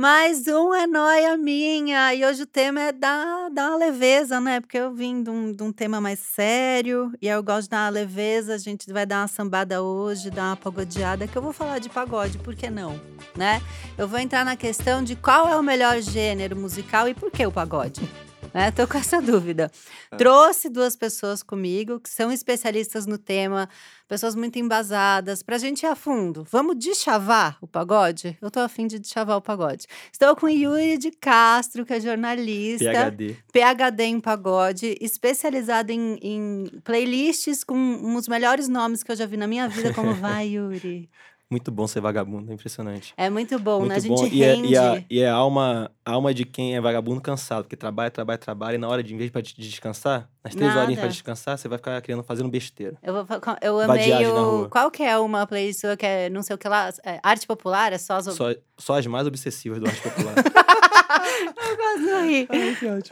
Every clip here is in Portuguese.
Mais um é noia minha. E hoje o tema é dar, dar uma leveza, né? Porque eu vim de um, de um tema mais sério e eu gosto de dar uma leveza. A gente vai dar uma sambada hoje, dar uma pagodeada, que eu vou falar de pagode, por que não? Né? Eu vou entrar na questão de qual é o melhor gênero musical e por que o pagode. Né? Tô com essa dúvida. É. Trouxe duas pessoas comigo que são especialistas no tema, pessoas muito embasadas, pra gente ir a fundo. Vamos deschavar o pagode? Eu tô afim de deschavar o pagode. Estou com Yuri de Castro, que é jornalista, PHD. PhD em pagode, especializado em, em playlists com os melhores nomes que eu já vi na minha vida, como Vai, Yuri. Muito bom ser vagabundo, é impressionante. É muito bom, né? A Muito gente bom. E é, rende. e, a, e é a alma, a alma de quem é vagabundo cansado, porque trabalha, trabalha, trabalha, e na hora de, em vez de descansar, nas três Nada. horinhas pra descansar, você vai ficar querendo fazendo besteira. Eu, vou, eu amei o. Qual que é uma playlist sua que é não sei o que lá? é arte popular? É só as. Só, só as mais obsessivas do arte popular. Eu quase ri.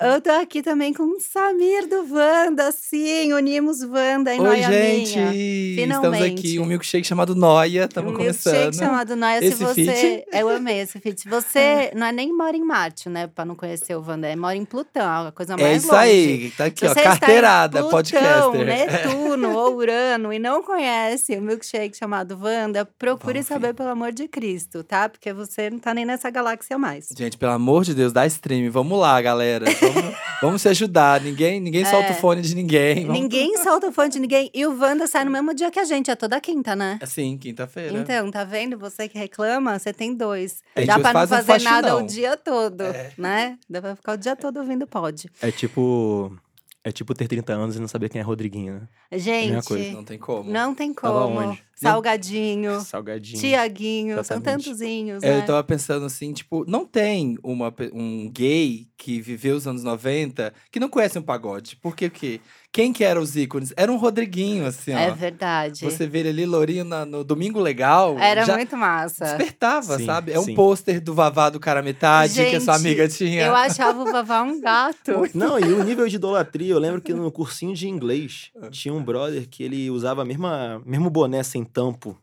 Eu tô aqui também com o Samir do Wanda, sim, unimos Wanda em Oi, Noia gente! Minha. Estamos Finalmente. aqui, um milkshake chamado Noia, estamos um começando. milkshake chamado Noia. Se Esse você. feat? Eu amei esse feat. Se você não é nem mora em Marte, né? Pra não conhecer o Wanda, é mora em Plutão, a coisa mais É isso longe. aí, tá aqui, Se ó, carteirada, Plutão, podcaster. Netuno ou Urano e não conhece o milkshake chamado Wanda, procure Vamos saber pelo amor de Cristo, tá? Porque você não tá nem nessa galáxia mais. Gente, pelo amor de Deus, dá stream. Vamos lá, galera. Vamos, vamos se ajudar. Ninguém, ninguém solta É. o fone de ninguém. Vamos... Ninguém solta o fone de ninguém. E o Wanda sai no mesmo dia que a gente, é toda quinta, né? Assim, quinta-feira. Então, tá vendo? Você que reclama, você tem dois. Gente Dá pra não faz um fazer nada o dia todo, É. né? Dá pra ficar o dia todo ouvindo pod. é tipo. É tipo ter 30 anos e não saber quem é Rodriguinho, né? Gente, coisa. Não tem como. não tem Tava como. onde? Salgadinho, Salgadinho. Tiaguinho, são tantozinhos, É, né? Eu tava pensando assim, tipo, não tem uma, um gay que viveu os anos 90 que não conhece um pagode. Porque o quê? Quem que eram os ícones? Era um Rodriguinho, assim, ó. É verdade. Você vê ele ali, lourinho, na- no Domingo Legal. Era já muito massa. despertava, Sim, sabe? É um sim. pôster do Vavá do cara metade que a sua Gente, amiga tinha. Eu achava o Vavá um gato. Não, e o nível de idolatria, eu lembro que no cursinho de inglês Ah. tinha um brother que ele usava a mesma, mesmo boné sem tampo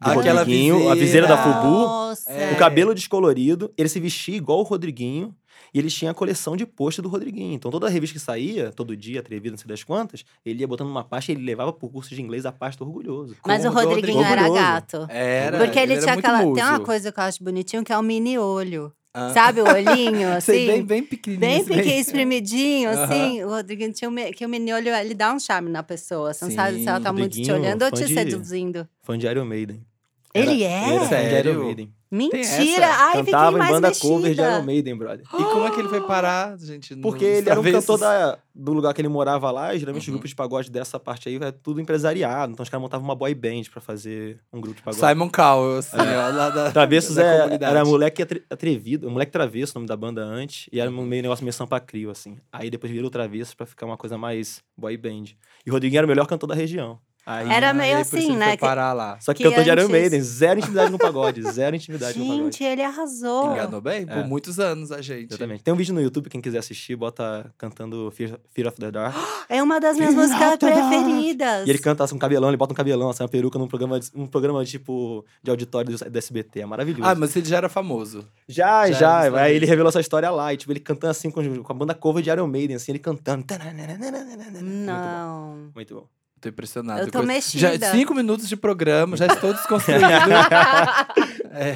do Aquela Rodriguinho, a viseira da viseira. Fubu, Nossa. É. o cabelo descolorido, ele se vestia igual o Rodriguinho e ele tinha a coleção de pôster do Rodriguinho. Então toda revista que saía, todo dia, atrevido, não sei das quantas, ele ia botando uma pasta e ele levava pro curso de inglês a pasta orgulhoso. Mas o do Rodriguinho era gato. Era. Porque ele, era tinha aquela. Tem uma coisa que eu acho bonitinho, que é o mini olho. Ah. Sabe o olhinho, Sei, assim? bem, bem pequenininho. Bem pequeno, espremidinho, assim. O Rodriguinho tinha um, que o mini olho, ele dá um charme na pessoa. Você não sabe se ela tá muito te olhando ou te de- seduzindo. Fã de Iron Maiden. Ele Era- é? Era Sério? Iron Maiden. Mentira! Ai, fiquei Cantava em mais banda mexida. cover de Iron Maiden, brother. E como é que ele foi parar, gente? Porque ele era um travessos? cantor da, do lugar que ele morava lá, e geralmente os Uhum. grupos de pagode dessa parte aí é tudo empresariado. Então os caras montavam uma boy band pra fazer um grupo de pagode. Simon Cowell, assim, ó, lá da. Travessos da é, comunidade. era moleque atre- atrevido, moleque travesso, o nome da banda antes, e era um meio negócio meio sampa crio, assim. Aí depois virou travesso pra ficar uma coisa mais boy band. E o Rodriguinho era o melhor cantor da região. Aí, Era meio isso assim, né, Foi que- parar lá. Só que, que cantor de Iron Maiden, zero intimidade no pagode, zero intimidade no pagode. Gente, ele arrasou. Enganou bem? Por É. muitos anos a gente. Exatamente. Tem um vídeo no YouTube, quem quiser assistir, bota cantando Fear, Fear of the Dark. É uma das minhas Fear músicas preferidas. E ele canta assim, um cabelão, ele bota um cabelão, assim, uma peruca num programa, de- um programa tipo de auditório do, do SBT. É maravilhoso. Ah, mas ele já era famoso. Já, Já, já. aí. ele revelou essa história lá. E, tipo, ele cantando assim com, com a banda cover de Iron Maiden, assim, ele cantando. Não. Muito bom. Muito bom. Tô impressionado. Eu tô Coisa- mexida. Já, cinco minutos de programa, já estou desconstruído. É,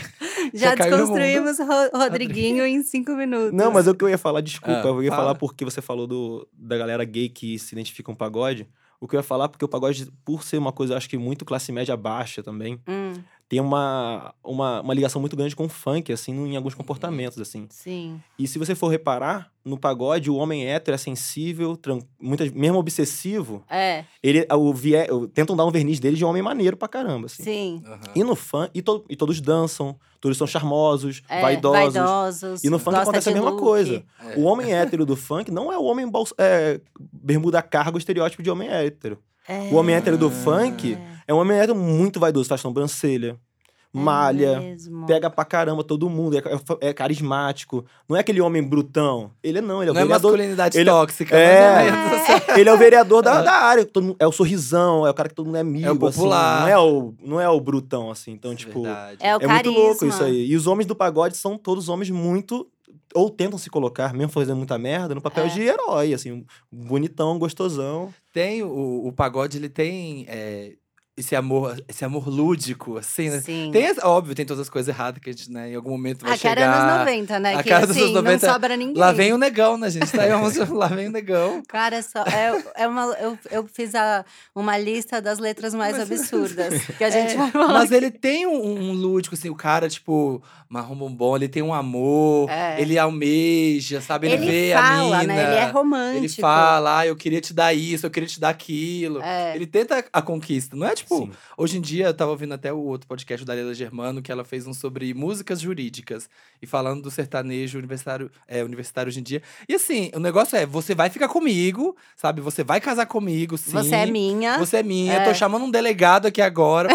Já, Já desconstruímos Ro- Rodriguinho em cinco minutos. Não, mas o que eu ia falar, desculpa, Ah, eu ia fala. falar porque você falou do, da galera gay que se identifica com pagode. O que eu ia falar, porque o pagode, por ser uma coisa, eu acho que muito classe média baixa também, Hum, tem uma, uma, uma ligação muito grande com o funk, assim, em alguns comportamentos, assim. Sim. E se você for reparar, no pagode, o homem hétero é sensível, tran- muitas, mesmo obsessivo, É, ele, o vie, o- tentam dar um verniz dele de homem maneiro pra caramba, assim. sim. Aham. E no funk, e, to- e todos dançam, todos são charmosos, É, vaidosos. vaidosos. E no funk acontece a mesma look. coisa. É. O homem hétero do funk não é o homem bolsa- é, bermuda cargo estereótipo de homem hétero. É, O homem hétero do funk é um homem hétero muito vaidoso, faz sobrancelha, malha, É mesmo. pega pra caramba todo mundo, é, é carismático. Não é aquele homem brutão. Ele não, ele é o Não é vereador. masculinidade ele- tóxica, É. assim. Ele é o vereador da, da área. todo mundo- é o sorrisão, é o cara que todo mundo é amigo. É o popular. assim, não, é o, não é o brutão, assim. Então, Isso é tipo. verdade. É o É muito louco isso aí. E os homens do pagode são todos homens muito. Ou tentam se colocar, mesmo fazendo muita merda, no papel É. de herói, assim, bonitão, gostosão. Tem o, o pagode, ele tem é, esse amor, esse amor lúdico, assim, né? Sim. Tem, óbvio, tem todas as coisas erradas que a gente, né, em algum momento vai A cara chegar. anos 90, né? a que cara dos assim, anos 90, não sobra ninguém. Lá vem o negão, né, gente? Tá aí, vamos- lá vem o negão. Cara, é só, é, é uma, eu, eu fiz a, uma lista das letras mais absurdas que a gente É, vai falar. Mas ele tem um, um lúdico, assim, o cara, tipo, marrom bombom, ele tem um amor, É. ele almeja, sabe? Ele, Ele vê fala, a mina. né? Ele é romântico. Ele fala, ah, eu queria te dar isso, eu queria te dar aquilo. É. Ele tenta a conquista, não é tipo. Sim. Hoje em dia, eu tava ouvindo até o outro podcast da Leila Germano, que ela fez um sobre músicas jurídicas. E falando do sertanejo universitário, é, universitário hoje em dia. E assim, o negócio é, você vai ficar comigo, sabe? Você vai casar comigo, sim. Você é minha. Você é minha, É. tô chamando um delegado aqui agora.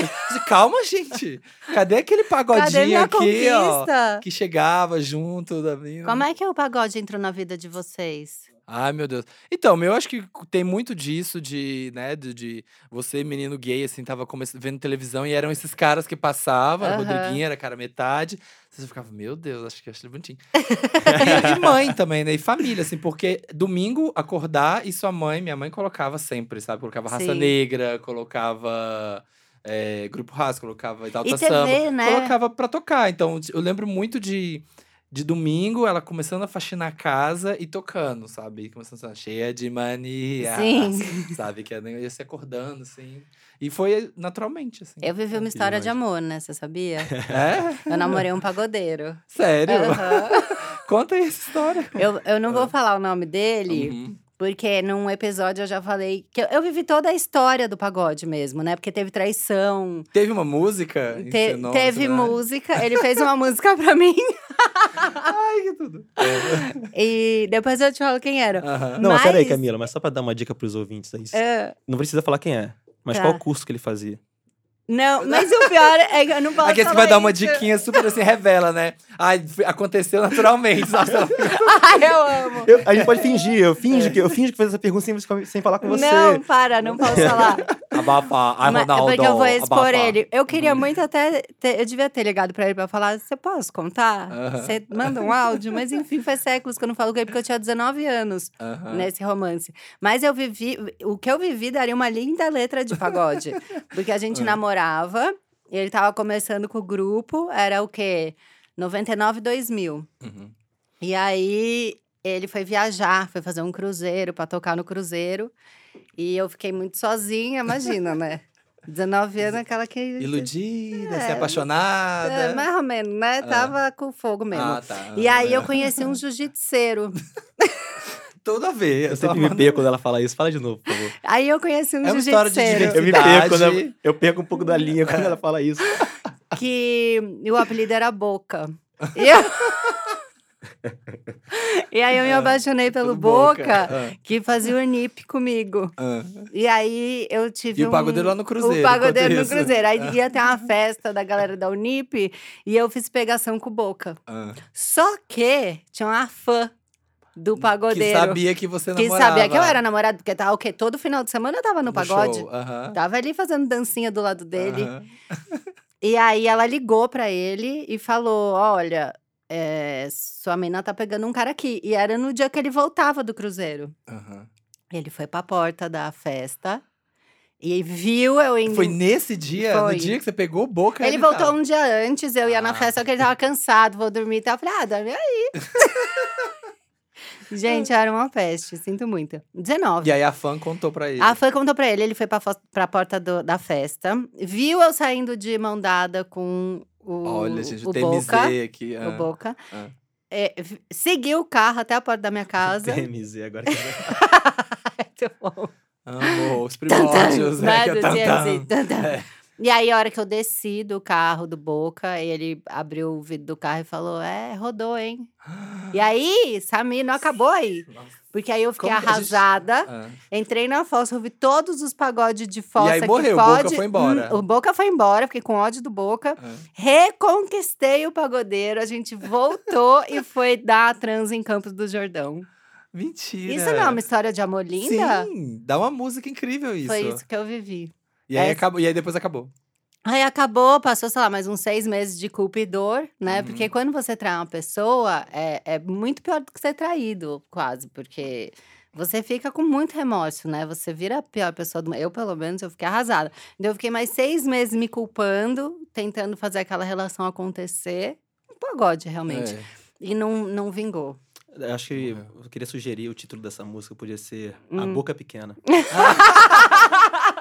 Calma, gente. Cadê aquele pagodinho Cadê minha aqui, ó? conquista? Que chegava junto da mina. Como é que o pagode entrou na vida de vocês? Ai, meu Deus. Então, eu acho que tem muito disso de, né, de, de você, menino gay, assim, tava vendo televisão e eram esses caras que passavam, Aham. Rodriguinho, era cara metade. Você ficava, meu Deus, acho que acho ele bonitinho. e, e mãe também, né? E família, assim, porque domingo acordar e sua mãe, minha mãe colocava sempre, sabe? Colocava raça Sim. negra, colocava. é, grupo raça, colocava Exalta E TV, Samba, né? colocava pra tocar. Então, eu lembro muito de, de domingo, ela começando a faxinar a casa e tocando, sabe? Começando a cheia de mania. Sim. Sabe? Que ela ia se acordando, assim. E foi naturalmente, assim. Eu vivi uma história de amor, né? Você sabia? É? Eu namorei um pagodeiro. Sério? Aham. Conta aí essa história. Eu, eu não vou falar o nome dele, Uhum. Porque num episódio eu já falei que eu, eu vivi toda a história do pagode mesmo, né? Porque teve traição, Teve uma música? te- teve né? música. Ele fez uma música pra mim Ai, que tudo. e depois eu te falo quem era. Aham. Não, mas peraí, Camila, mas só pra dar uma dica pros ouvintes aí. É, Não precisa falar quem é. Mas Tá. qual curso que ele fazia? Não, mas o pior é que eu não posso Aqui você vai dar uma diquinha super assim, revela, né? Ai, aconteceu naturalmente. Nossa, Ai, eu amo. Eu- a gente pode fingir, eu finjo que eu finjo que fez essa pergunta sem, sem falar com você. Não, para, não posso falar. Abafa. Ai, Mas- Ronaldo. porque eu vou expor abafa. ele. Eu queria muito até. ter- eu devia ter ligado pra ele pra falar: você posso contar? Você manda um áudio? Mas enfim, faz séculos que eu não falo com ele, porque eu tinha 19 anos nesse romance. Mas eu vivi. O que eu vivi daria uma linda letra de pagode. porque a gente namorava, e ele tava começando com o grupo, era o quê? 99, 2000. Uhum. E aí ele foi viajar, foi fazer um cruzeiro pra tocar no cruzeiro. E eu fiquei muito sozinha, imagina, né? 19 anos, aquela que. Iludida, É, se apaixonada. É, mais ou menos, né? Tava com fogo mesmo. Ah, tá. E aí eu conheci um jiu-jitseiro. Tudo a ver. Eu tô sempre me perco quando ela fala isso. Fala de novo, por favor. Aí eu conheci um É uma história de jiu-jitseiro Eu me perco, quando eu, eu perco um pouco da linha quando ela fala isso. que o apelido era Boca. E, eu- e aí eu me apaixonei pelo Pelo Boca. Boca, Ah. que fazia o NIP comigo. Ah. E aí eu tive E o pagodeiro lá no Cruzeiro, O pagodeiro no. Cruzeiro. Aí ia ter uma festa da galera da Unip e eu fiz pegação com o Boca. Ah. Só que tinha uma fã do Que pagodeiro. sabia que você que namorava. sabia que eu era namorada, porque tava o quê? Todo final de semana eu tava no, pagode. show. Aham. Tava ali fazendo dancinha do lado dele. Aham. E aí ela ligou pra ele e falou: Olha, é, sua menina tá pegando um cara aqui. E era no dia que ele voltava do cruzeiro. Aham. Ele foi pra porta da festa e viu eu indo. Foi nesse dia? Foi. No dia que você pegou boca? Ele voltou tava. um dia antes, eu ia na Ah. festa, só que ele tava cansado, vou dormir e tal. Eu falei, ah, dorme aí. Gente, era uma peste, sinto muito. 19. E aí a fã contou pra ele. A fã contou pra ele, ele foi pra, pra porta do- da festa, viu eu saindo de mão dada com o, Olha, gente, o o TMZ Boca. aqui. O ah. Boca. Ah. É, seguiu o carro até a porta da minha casa. TMZ, agora que Muito bom. Amo os primórdios, né? né, que é tan, TMZ, tan. tan, tan. É. E aí, a hora que eu desci do carro do Boca, ele abriu o vidro do carro e falou: É, rodou, hein? E aí, Samir, não acabou aí. Nossa. Porque aí eu fiquei Como que a gente- arrasada. Ah. Entrei na fossa, ouvi todos os pagodes de fossa aí que morreu, o Boca pode. foi embora. Hum, o Boca foi embora, fiquei com ódio do Boca. Ah. Reconquistei o pagodeiro, a gente voltou e foi dar a trans em Campos do Jordão. Mentira. Isso não é uma história de amor linda? Sim, dá uma música incrível isso. Foi isso que eu vivi. E, aí É- acabou, e aí depois acabou. Aí acabou, passou, sei lá, mais uns seis meses de culpa e dor, né? Uhum. Porque quando você trai uma pessoa, é, é muito pior do que ser traído, quase. Porque você fica com muito remorso, né? Você vira a pior pessoa do mundo. Eu, pelo menos, eu fiquei arrasada. Então, eu fiquei mais seis meses me culpando, tentando fazer aquela relação acontecer. Um pagode, realmente. É. E não, não vingou. Eu Acho que eu queria sugerir o título dessa música, podia ser A Hum. Boca Pequena.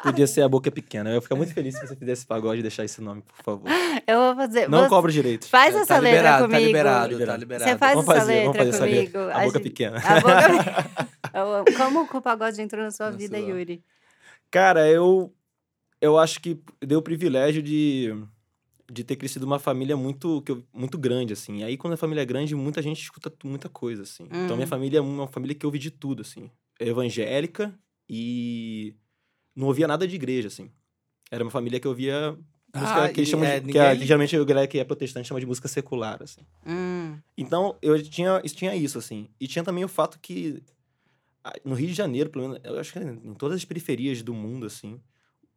podia ser A Boca Pequena. Eu ia ficar muito feliz se você fizesse pagode e deixar esse nome, por favor. Eu vou fazer. Não você cobro direitos. Faz É, essa tá letra liberado, comigo. Tá liberado, tá Liberado. liberado. Você faz Vamos essa fazer, vamos letra fazer essa letra. comigo. A Boca gente- Pequena. A boca... Como o pagode entrou na sua Na vida, sua. Yuri? Cara, eu, eu acho que deu o privilégio de, de ter crescido uma família muito, que eu- muito grande, assim. E aí, quando a família é grande, muita gente escuta muita coisa, assim. Então, Uhum. minha família é uma família que ouve de tudo, assim. É evangélica e não ouvia nada de igreja, assim. Era uma família que ouvia música Ah, que, é, de, que, é- ninguém- que geralmente a galera que é protestante chama de música secular, assim. Hum. Então, eu tinha, isso tinha isso, assim. E tinha também o fato que, no Rio de Janeiro, pelo menos, eu acho que em todas as periferias do mundo, assim,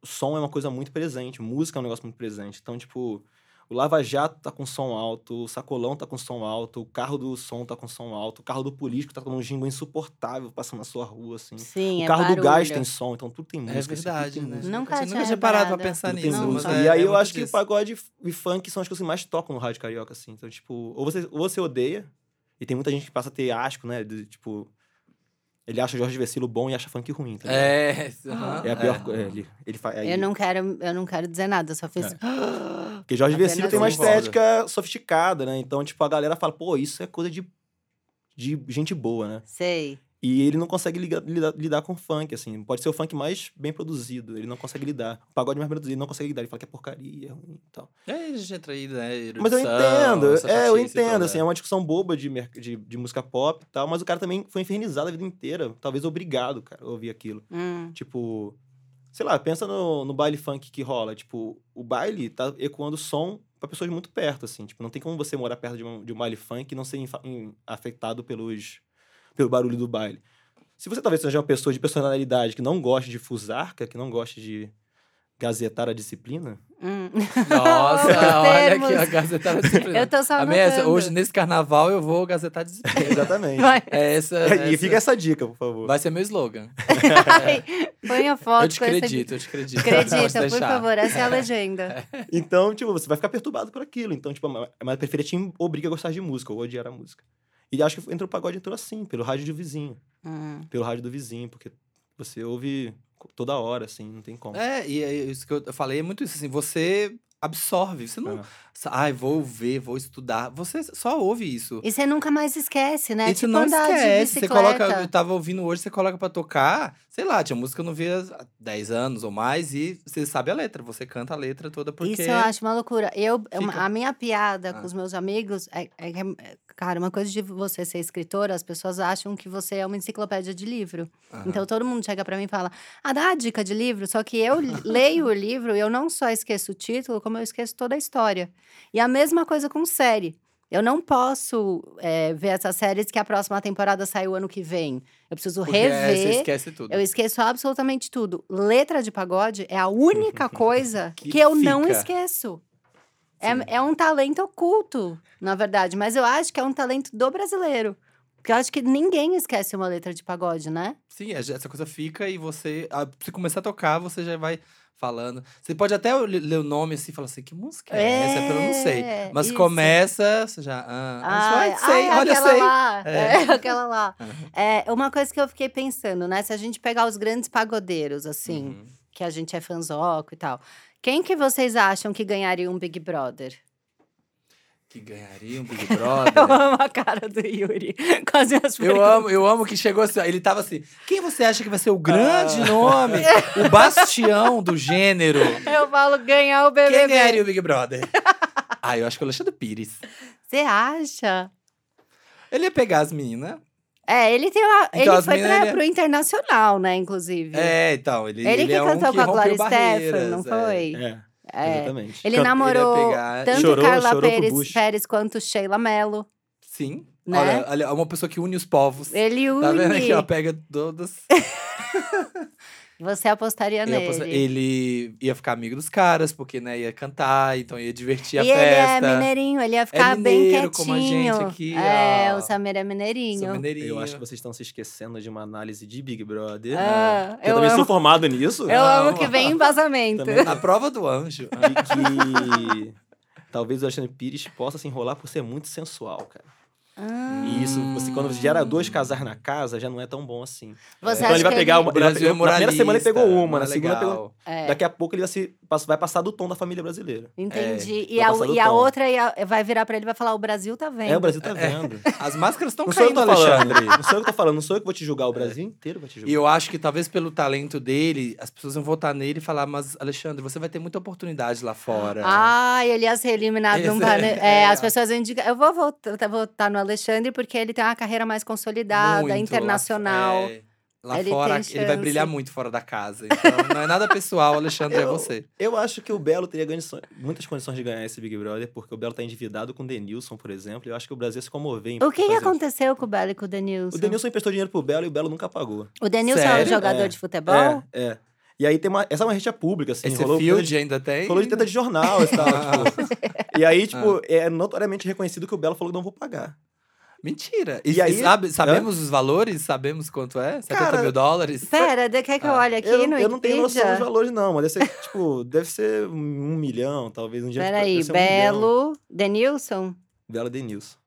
o som é uma coisa muito presente, música é um negócio muito presente. Então, tipo, o Lava Jato tá com som alto, o Sacolão tá com som alto, o carro do som tá com som alto, o carro do político tá com um jingle insuportável passando na sua rua, assim. Sim, o é carro do gás barulho. tem som, então tudo tem música. É assim, tudo verdade, tem né? música. Nunca Nunca tinha parado pra pensar Tudo nisso. Não, música. mas e é- aí é eu acho que o disso. pagode e funk são as coisas que mais tocam no rádio carioca, assim. Então, tipo, ou você, ou você odeia, e tem muita gente que passa a ter asco, né? De, tipo, ele acha Jorge Vecilo bom e acha funk ruim, tá ligado? É, aham, É a pior é. coisa. ele, ele faz. Eu não quero, eu não quero dizer nada, eu só fiz. Porque Jorge Apenas Vecilo tem uma isso. estética sofisticada, né? Então, tipo, a galera fala, pô, isso é coisa de, de gente boa, né? Sei. E ele não consegue liga- lidar, lidar com funk, assim. Pode ser o funk mais bem produzido, ele não consegue lidar. O pagode mais bem produzido, ele não consegue lidar. Ele fala que é porcaria, é ruim e tal. Aí a gente entra aí, né? Mas eu entendo, é, eu entendo, toda. assim, é uma discussão boba de, de, de música pop e tal, mas o cara também foi infernizado a vida inteira, talvez obrigado, cara, a ouvir aquilo. Hum. Tipo, sei lá, pensa no, no baile funk que rola, tipo, o baile tá ecoando som pra pessoas muito perto, assim, tipo, não tem como você morar perto de um, de um baile funk e não ser afetado pelos, pelo barulho do baile. Se você talvez seja uma pessoa de personalidade que não goste de fusarca, que não goste de gazetar a disciplina, Hum. Nossa, Os olha aqui a Gazeta Disciplina. Eu tô só A é essa, hoje, nesse carnaval, eu vou Gazetar Disciplina. exatamente. Vai, É essa, e essa- fica essa dica, por favor. Vai ser meu slogan. Põe a Eu foto te com esse acredito, eu te acredito. Acredita, por deixar. favor, essa é a legenda. Então, tipo, você vai ficar perturbado por aquilo. Então, tipo, a a minha periferia te obriga a gostar de música, ou odiar a música. E acho que entrou o pagode entrou assim, pelo rádio do vizinho. Hum. Pelo rádio do vizinho, porque você ouve toda hora, assim, não tem como. É, e é isso que eu falei é muito isso, assim, você absorve, você não... É. Ai, vou ver, vou estudar, você só ouve isso. E você nunca mais esquece, né? E tipo não esquece, você coloca, eu tava ouvindo hoje, você coloca pra tocar, sei lá, tinha música que eu não via há 10 anos ou mais, e você sabe a letra, você canta a letra toda porque... Isso eu acho uma loucura. Eu, Fica. a minha piada com Ah. os meus amigos é, é que, é- cara, uma coisa de você ser escritora, as pessoas acham que você é uma enciclopédia de livro. Aham. Então todo mundo chega pra mim e fala: "Ah, dá a dica de livro". Só que eu leio o livro e eu não só esqueço o título, como eu esqueço toda a história. E a mesma coisa com série. Eu não posso é, ver essas séries que a próxima temporada sai o ano que vem. Eu preciso Porque, é, você rever. esquece tudo. Eu esqueço absolutamente tudo. Letra de pagode é a única coisa Que que, eu não fica. esqueço. Sim. É, é um talento oculto, na verdade, mas eu acho que é um talento do brasileiro. Porque eu acho que ninguém esquece uma letra de pagode, né? Sim, é, essa coisa fica e você. Se começar a tocar, você já vai falando. Você pode até le- ler o nome assim e falar assim: que música é, essa? Eu não sei. É, Mas isso. começa, você já. Ah, Ai, ah, sei, olha, aquela sei. lá. É. É, aquela lá. É, uma coisa que eu fiquei pensando, né? Se a gente pegar os grandes pagodeiros, assim, Uhum. que a gente é fanzoco e tal. Quem que vocês acham que ganharia um Big Brother? Que ganharia um Big Eu Brother. amo a cara do Yuri com as minhas Eu perguntas. amo, eu amo que chegou assim, ó, ele tava assim, quem você acha que vai ser o grande Ah. nome, o bastião do gênero? Eu falo ganhar o Quem BBB. ganharia o Big Brother? ah, eu acho que o Alexandre Pires. Você acha? Ele ia pegar as meninas. É, ele tem uma, Então, ele as foi meninas, pra, ele é- pro internacional, né, inclusive. É, então, ele, Ele ele que é um cantou com a rompeu Gloria Stefan, não é. foi? É, É. exatamente. Ele namorou pegar- tanto Chorou- Carla chorou Pérez, Bush. Pérez quanto Sheila Mello. Sim. Né? Olha, olha, é uma pessoa que une os povos. Ele une. Tá vendo aqui, ó? Pega todas. Você apostaria Ele, nele. ia postar- ele ia ficar amigo dos caras, porque, né, ia cantar, então ia divertir a e ele é festa. mineirinho, ele ia ficar bem mineiro, quietinho. como a gente aqui, é, ó. o Samir é mineirinho. Sou mineirinho. Eu acho que vocês estão se esquecendo de uma análise de Big Brother. Ah, eu, eu também amo. sou formado nisso. Eu Não. amo que vem embasamento. Também. A prova do anjo. De que talvez o Alexandre Pires possa se enrolar por ser muito sensual, cara. Ah. E isso, você, quando você gera dois casais na casa, já não é tão bom assim. Você então ele vai que pegar uma. O Brasil ele é vai- na primeira semana ele pegou uma, na é segunda legal. pegou. É, Daqui a pouco ele vai, se, vai passar do tom da família brasileira. entendi. É, e, a, e a outra vai virar pra ele e vai falar: o Brasil tá vendo. É, o Brasil tá vendo. As máscaras estão Não sou eu que caindo, falando. Alexandre. Não sou eu que tô falando, não sou eu que vou te julgar, o Brasil inteiro vai te julgar. E eu acho que talvez pelo talento dele, as pessoas vão votar nele e falar, mas Alexandre, você vai ter muita oportunidade lá fora. Ah, ele ia ser eliminado num é- É, as pessoas indicam. Eu vou votar, votar no Alexandre porque ele tem uma carreira mais consolidada, Muito, lá- internacional. é, Lá, Ele fora, ele vai brilhar muito fora da casa. Então, não é nada pessoal, Alexandre, é Eu- você. Eu acho que o Belo teria muitas condições de ganhar esse Big Brother, porque o Belo tá endividado com o Denilson, por exemplo. e Eu acho que o Brasil ia se comover em O que, que aconteceu com o Belo e com o Denilson? O Denilson emprestou dinheiro pro Belo e o Belo nunca pagou. O Denilson é um Sério? jogador É, de futebol? É, é. E aí tem uma. Essa é uma rede pública, assim. Esse rolou field de, ainda tem. rolou de teta de jornal e tal. Ah. tipo. E aí, tipo, é notoriamente reconhecido que o Belo falou que não vou pagar. Mentira. E, E aí- sabe, sabemos os valores? Sabemos quanto é? 70 Cara, mil dólares? Pera, de- quer que eu Ah, olhe aqui eu, no eu não tenho noção dos valores, não, mas deve ser, tipo, deve ser um milhão, talvez um dia. Peraí, um milhão. Belo, Denilson? Belo Denilson.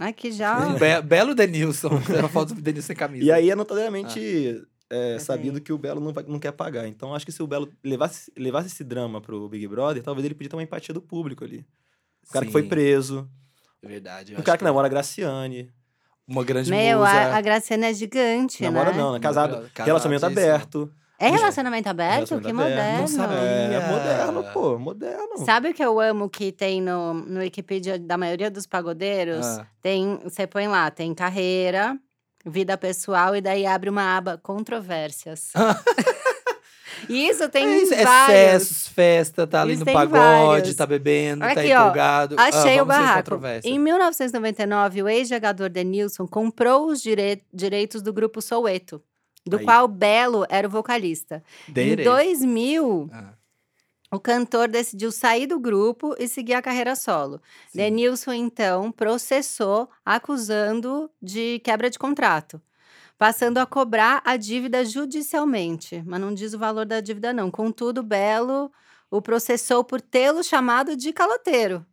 Aqui já. Um be- belo Denilson. Tem uma foto do Denilson sem camisa. E aí é notoriamente é, Peraí. sabido que o Belo não, vai- não quer pagar. Então acho que se o Belo levasse, levasse esse drama pro Big Brother, talvez ele podia ter uma empatia do público ali. O cara que foi Sim, preso, é Verdade. eu um cara que namora a Graciane. Uma grande Meu, musa. a, a Graciana é gigante, Namora né? não, né? Casado. Relacionamento aberto. É relacionamento aberto? Relacionamento que aberto. moderno. Não sabia. É, moderno, pô, moderno. Sabe o que eu amo que tem no, no Wikipedia da maioria dos pagodeiros? Ah. Tem, você põe lá, tem carreira, vida pessoal e daí abre uma aba controvérsias. E isso tem É isso, vários. excessos, festa, tá ali Isso no pagode, vários. tá bebendo, tá Aqui, ó, empolgado. Ah, Achei o vamos ver barraco. Em 1999, o ex-jogador Denilson comprou os dire- direitos do grupo Soueto, do Aí. qual Belo era o vocalista. Dere. Em 2000, Ah, o cantor decidiu sair do grupo e seguir a carreira solo. sim. Denilson, então, processou, acusando de quebra de contrato. Passando a cobrar a dívida judicialmente. Mas não diz o valor da dívida, não. Contudo, Belo o processou por tê-lo chamado de caloteiro.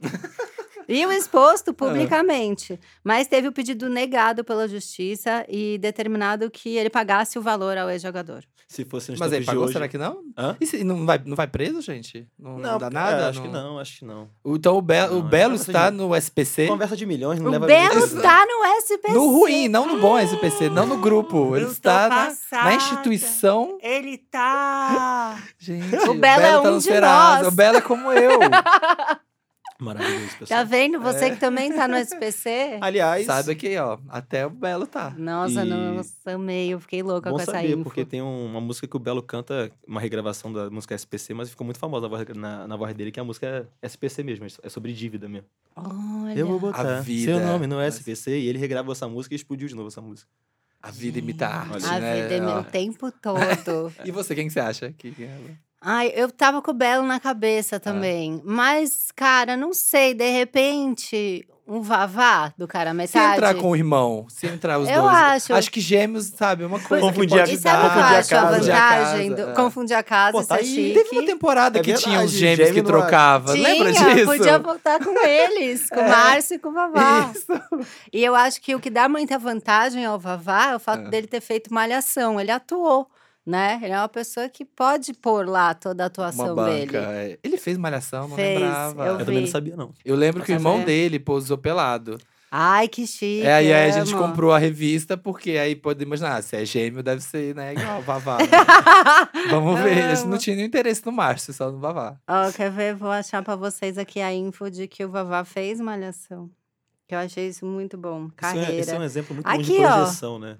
E o exposto publicamente. Mas teve o pedido negado pela justiça e determinado que ele pagasse o valor ao ex-jogador. Se fosse nos Mas tempos de pagou, hoje... será que não? Hã? E se não vai, não vai preso, gente? Não, não dá porque- nada? é, acho que não, acho que não. Então o, Be o Não, é Belo conversa está de- no SPC. Conversa de milhões não O leva Belo preso. tá no SPC. No ruim, não no bom SPC, não no grupo. Ele Eu tô está na, passada. na instituição. Ele tá. Gente, O Belo é tá um no de Serasa. nós. O Belo é como eu. Maravilhoso, pessoal. Tá vendo? Você É. que também tá no SPC. Aliás, Sabe que, ó, até o Belo tá. Nossa, E- nossa, amei. Eu fiquei louca bom com essa saber, info. porque tem um- uma música que o Belo canta, uma regravação da música SPC, mas ficou muito famosa na voz, na, na voz dele, que a música é SPC mesmo, é sobre dívida mesmo. Olha. Eu vou botar vida. seu nome no Mas- SPC, e ele regravou essa música e explodiu de novo essa música. A vida imita a arte. A né? vida é Ó. meu tempo todo. E você, quem que você acha que é? Ai, eu tava com o Belo na cabeça também. Mas, cara, não sei, de repente, um vavá do cara Se metade. entrar com o irmão, se entrar os Eu dois. acho. Acho que gêmeos, sabe, é uma coisa. Confundir que a- pode E sabe o que eu confundir a acho a casa. vantagem? Confundir a do- é. Confundir a casa, Pô, tá é aí. Teve uma temporada É que tinha os verdade, gêmeos que é- trocava. Lembra Tinha, disso? podia voltar com eles, com o É. Márcio e com o Vavá. Isso. E eu acho que o que dá muita vantagem ao Vavá é o fato É. dele ter feito malhação. Ele atuou, né? Ele é uma pessoa que pode pôr lá toda a Uma atuação banca. dele. é. Ele fez malhação, não Fez, lembrava. eu Eu também não sabia, não. Eu lembro que o irmão ver. dele posou pelado. Ai, que chique. É, aí a gente comprou a revista, porque aí pode imaginar, se é gêmeo, deve ser, né, igual o Vavá. né? Vamos ver. Gente não nenhum interesse no Márcio, só no Vavá. Ó, quer ver? Vou achar pra vocês aqui a info de que o Vavá fez malhação. Que eu achei isso muito bom. Isso Carreira. é, esse é um exemplo muito bom de Aqui, ó. projeção, né?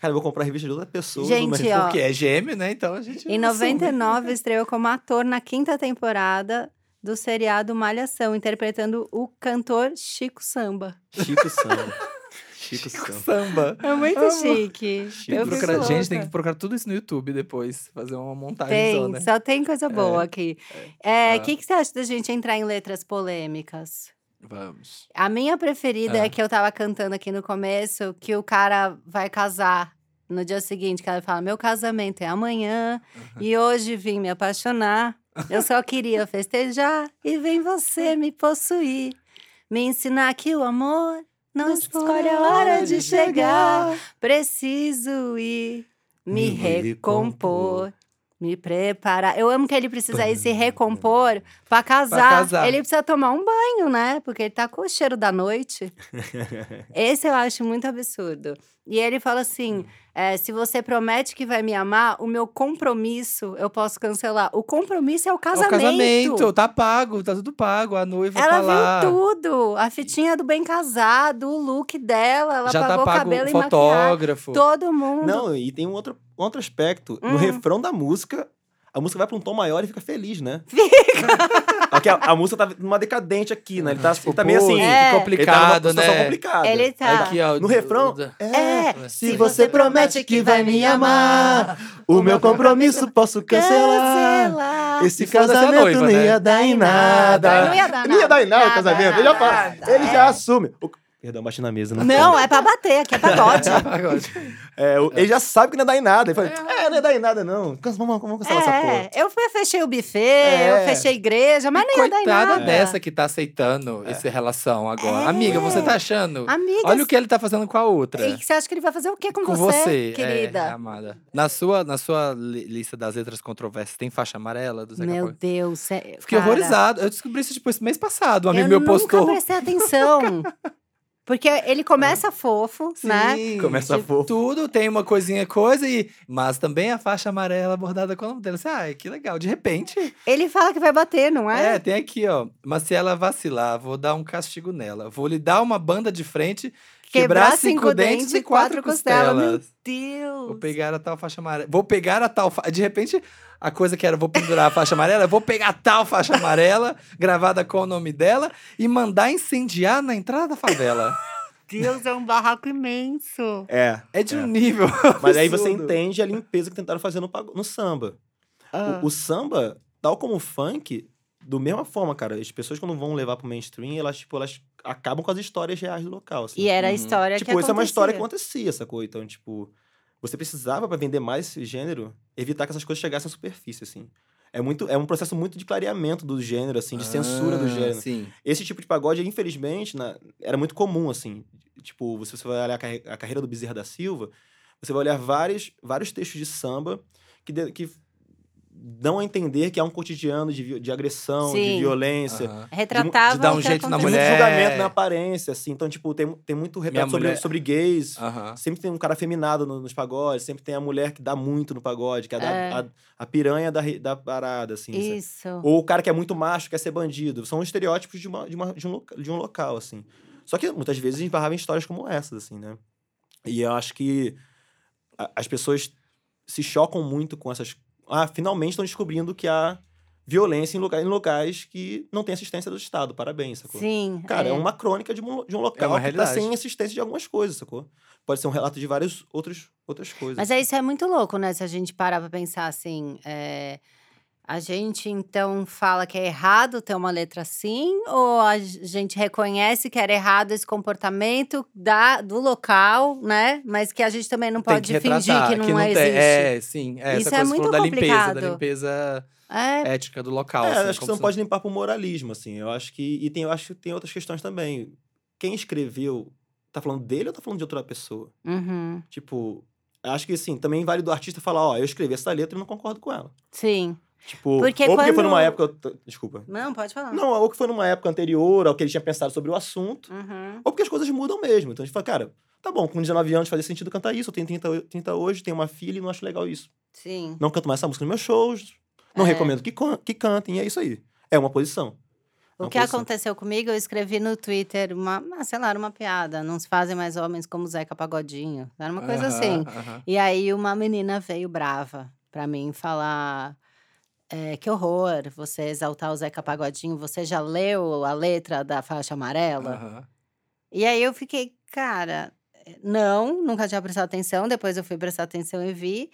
Cara, eu vou comprar a revista de outra pessoa. Gente, mas... ó. Porque é gêmeo, né? Então a gente. Em assume. 99, estreou como ator na quinta temporada do seriado Malhação, interpretando o cantor Chico Samba. Chico Samba. Chico Samba. Samba. É muito Amo. chique. Chico procurar- gente, tem que procurar tudo isso no YouTube depois. Fazer uma montagem. Tem, né? só tem coisa boa aqui. É, Ah. O que, que você acha da gente entrar em letras polêmicas? Vamos. A minha preferida Ah. é que eu tava cantando aqui no começo, que o cara vai casar no dia seguinte, que ela fala: Meu casamento é amanhã e hoje vim me apaixonar. Eu só queria festejar e vem você me possuir. Me ensinar que o amor não escolhe a hora de chegar. Preciso ir me Me recompor. Me preparar. Eu amo que ele precisa ir se recompor pra casar. casar. Ele precisa tomar um banho, né? Porque ele tá com o cheiro da noite. Esse eu acho muito absurdo. E ele fala assim: é, se você promete que vai me amar, o meu compromisso eu posso cancelar. O compromisso é o É casamento. o casamento, tá pago, tá tudo pago. A noiva Ela tá lá. viu tudo. A fitinha do bem casado, o look dela, ela Já tá pagou o pago cabelo o e maquiagem. fotógrafo. Todo mundo. Não, e tem um outro, outro aspecto. Hum. No refrão da música, a música vai pra um tom maior e fica feliz, né? Fica. Aqui, a, a música tá numa decadente aqui, né? Ele tá, ele tá meio assim. É. Ele tá complicado, né? complicada. Ele tá. Aqui, ó. No refrão, É, Se você promete que vai me amar, o meu compromisso posso cancelar. Cancelar. Esse casamento noiva, não né? ia dar em nada. Não ia dar Não ia dar em nada o nada, casamento. Ele já fala. nada, Ele é. já assume. O- Perdão, bati na mesa, né? Não, é pra bater, aqui é pagode. É, o- Ele já sabe que não ia dar em nada. Ele fala, é, não ia dar em nada, não. Cansa- Vamos, vamos cancelar essa porra. É, eu fui- fechei o buffet, É. eu fechei a igreja, mas não ia dar em Coitada nada. dessa que tá aceitando essa relação agora. É. Amiga, você tá achando? Amiga, Olha o que ele tá fazendo com a outra. e você acha que ele vai fazer o quê com, Com você, você, querida? É, amada. Na sua, na sua li- lista das letras controversas, tem faixa amarela do Zeca Meu Pagodinho? Deus, é, Fiquei cara, horrorizado. Eu descobri isso, tipo, esse mês passado. Um amigo eu meu nunca postou. prestei atenção. Porque ele começa fofo, né? Sim, Começa de fofo. Tudo tem uma coisinha, coisa, e mas também a faixa amarela bordada com o nome dele. Assim, Ai, que legal. De repente, Ele fala que vai bater, não é? é? tem aqui, ó. Mas se ela vacilar, vou dar um castigo nela. Vou lhe dar uma banda de frente, quebrar, cinco dentes e quatro costelas. Meu Deus. Vou pegar a tal faixa amarela. Vou pegar a tal. Fa... De repente, a coisa que era vou pendurar a faixa amarela, vou pegar a tal faixa amarela, gravada com o nome dela, e mandar incendiar na entrada da favela. Deus, é um barraco imenso. É. É de um É. nível. Mas aí você absurdo. entende a limpeza que tentaram fazer no, no samba. Ah. O, o samba, tal como o funk, do mesma forma, cara. As pessoas quando vão levar pro mainstream, elas, tipo, elas acabam com as histórias reais do local. Assim. E era a Uhum. história tipo, que isso é uma história que acontecia. sacou? Então, tipo, você precisava, pra vender mais esse gênero, evitar que essas coisas chegassem à superfície, assim. É, muito, é um processo muito de clareamento do gênero, assim, de censura do Ah, gênero. Sim. Esse tipo de pagode, infelizmente, na- era muito comum, assim. Tipo, você, você vai olhar a, carre- a carreira do Bezerra da Silva, você vai olhar vários, vários textos de samba que, de- que dão a entender que há um cotidiano de, de agressão, de Sim. violência. Aham. Retratava de dar o um jeito na De acontecia. muito mulher. julgamento na aparência, assim. Então, tipo, tem, tem muito retrato sobre, mulher- sobre gays. Aham. Sempre tem um cara afeminado no- nos pagodes, sempre tem a mulher que dá muito no pagode, que é, a da- É. a, a piranha da, da parada, assim. sabe? Isso. Ou o cara que é muito macho, quer ser bandido. São estereótipos de, uma, de, uma- de um, loca- de um local, assim. Só que muitas vezes esbarrava em histórias como essas, assim, né? E eu acho que a- as pessoas se chocam muito com essas. Ah, finalmente estão descobrindo que há violência em, lugar, em locais que não tem assistência do Estado. Parabéns, sacou? Sim. Cara, é. é. uma crônica de um, de um local uma que tá sem assistência de algumas coisas, sacou? Pode ser um relato de várias outros, outras coisas. Mas é isso é muito louco, né? Se a gente parar pra pensar assim. é, A gente então fala que é errado ter uma letra assim, ou a gente reconhece que era errado esse comportamento da, do local, né? Mas que a gente também não pode que fingir retratar, que não tem- existe. É, sim. É, Isso essa é coisa que você muito da limpeza, da complicado. limpeza É, ética do local. É, assim, acho que você não pode limpar por moralismo, assim. Eu acho que. E tem, eu acho que tem outras questões também. Quem escreveu, tá falando dele ou tá falando de outra pessoa? uhum, Tipo, acho que assim, também vale do artista falar, ó, eu escrevi essa letra e não concordo com ela. sim. Tipo, Porque ou porque foi quando- numa época. Desculpa. Não, pode falar. Não, ou que foi numa época anterior ao que ele tinha pensado sobre o assunto, Uhum, ou porque as coisas mudam mesmo. Então a gente fala, cara, tá bom, com 19 anos fazia sentido cantar isso, eu tenho 30, ho- 30 hoje, tenho uma filha e não acho legal isso. sim. Não canto mais essa música nos meus shows, não É. recomendo que, que cantem, e é isso aí. É uma posição. É O que aconteceu comigo, eu escrevi no Twitter uma, ah, sei lá, uma piada. Não se fazem mais homens como Zeca Pagodinho. Era uma coisa Aham, assim. aham. E aí uma menina veio brava pra mim falar. É, que horror você exaltar o Zeca Pagodinho. Você já leu a letra da faixa amarela? aham. E aí eu fiquei, cara, eh, não, nunca tinha prestado atenção. Depois eu fui prestar atenção e vi.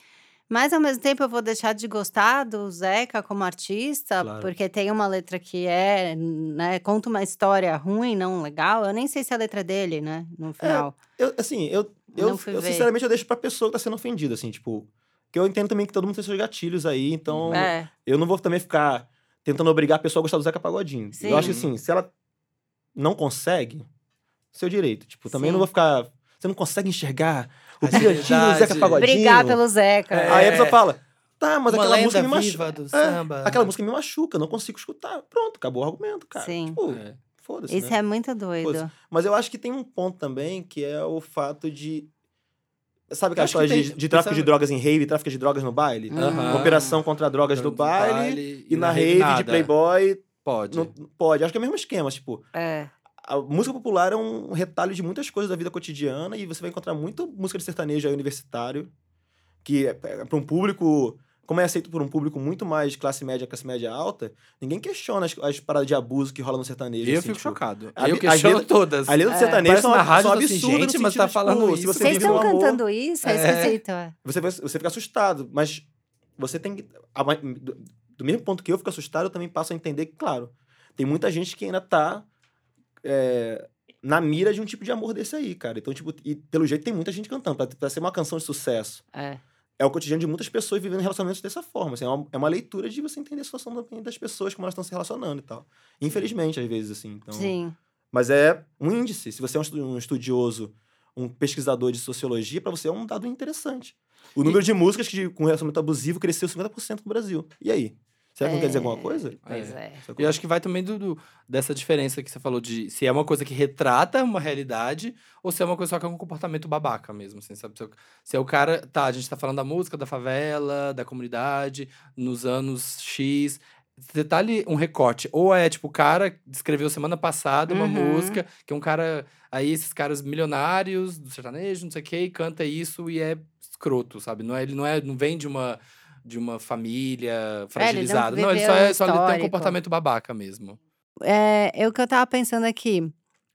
Mas ao mesmo tempo eu vou deixar de gostar do Zeca como artista, Claro. porque tem uma letra que é, né, conta uma história ruim, não legal. Eu nem sei se a letra é dele, né, no final. Eu, assim, eu, eu, eu sinceramente eu deixo pra pessoa que tá sendo ofendida, assim, tipo. Que eu entendo também que todo mundo tem seus gatilhos aí, então É, eu não vou também ficar tentando obrigar a pessoa a gostar do Zeca Pagodinho. Sim. Eu acho que assim, se ela não consegue, seu direito. Tipo, também Sim. não vou ficar. Você não consegue enxergar o brilhantinho do. Zeca Pagodinho. brigar pelo Zeca. É. Aí a pessoa fala, tá, mas Uma aquela lenda música me machuca. É. Aquela música me machuca, eu não consigo escutar. Pronto, acabou o argumento, cara. Sim. Tipo, É. foda-se. Isso né? é muito doido. Mas eu acho que tem um ponto também que é o fato de. Sabe aquela história de, de tráfico de sabe- drogas em rave, tráfico de drogas no baile? Uma operação contra drogas do baile, e na rave nada. de Playboy Pode. não pode. Acho que é o mesmo esquema, tipo, É. a música popular é um retalho de muitas coisas da vida cotidiana e você vai encontrar muito música de sertanejo aí universitário, que é, para um público, como é aceito por um público muito mais classe média, classe média alta, ninguém questiona as, as paradas de abuso que rolam no sertanejo. Eu assim, fico tipo, chocado. a- Eu questiono letras- todas. As letras do É. sertanejo são, rádio, são assim, absurdas gente, no mas tá falando tipo, isso. você Vocês estão no amor, cantando isso? É, É. esquisito. é. você, você fica assustado, mas você tem que... a do mesmo ponto que eu fico assustado, eu também passo a entender que, claro, tem muita gente que ainda tá é, na mira de um tipo de amor desse aí, cara. Então, tipo, e pelo jeito tem muita gente cantando. Pra, pra ser uma canção de sucesso, É. é o cotidiano de muitas pessoas vivendo relacionamentos dessa forma. Assim, é, uma, é uma leitura de você entender a situação também das pessoas, como elas estão se relacionando e tal. Infelizmente, às vezes, assim. Então, Sim. Mas é um índice. Se você é um estu- estudioso, um pesquisador de sociologia, para você é um dado interessante. O número de músicas que, com relacionamento abusivo cresceu 50% no Brasil. E aí? Será que não quer dizer alguma coisa? Pois é. Sacou? E eu acho que vai também do, do- dessa diferença que você falou de se é uma coisa que retrata uma realidade ou se é uma coisa só que é um comportamento babaca mesmo, assim, sabe? Se, é o- se é o cara, tá, a gente tá falando da música da favela, da comunidade, nos anos X. Detalhe, um recorte. Ou é tipo, o cara escreveu semana passada uma Uhum. música, que é um cara. Aí esses caras milionários do sertanejo, não sei o quê, canta isso e é escroto, sabe? Não é, ele não, é, não vem de uma. De uma família fragilizada. não, ele só, é, só ele tem um comportamento babaca mesmo. É, é o que eu tava pensando aqui.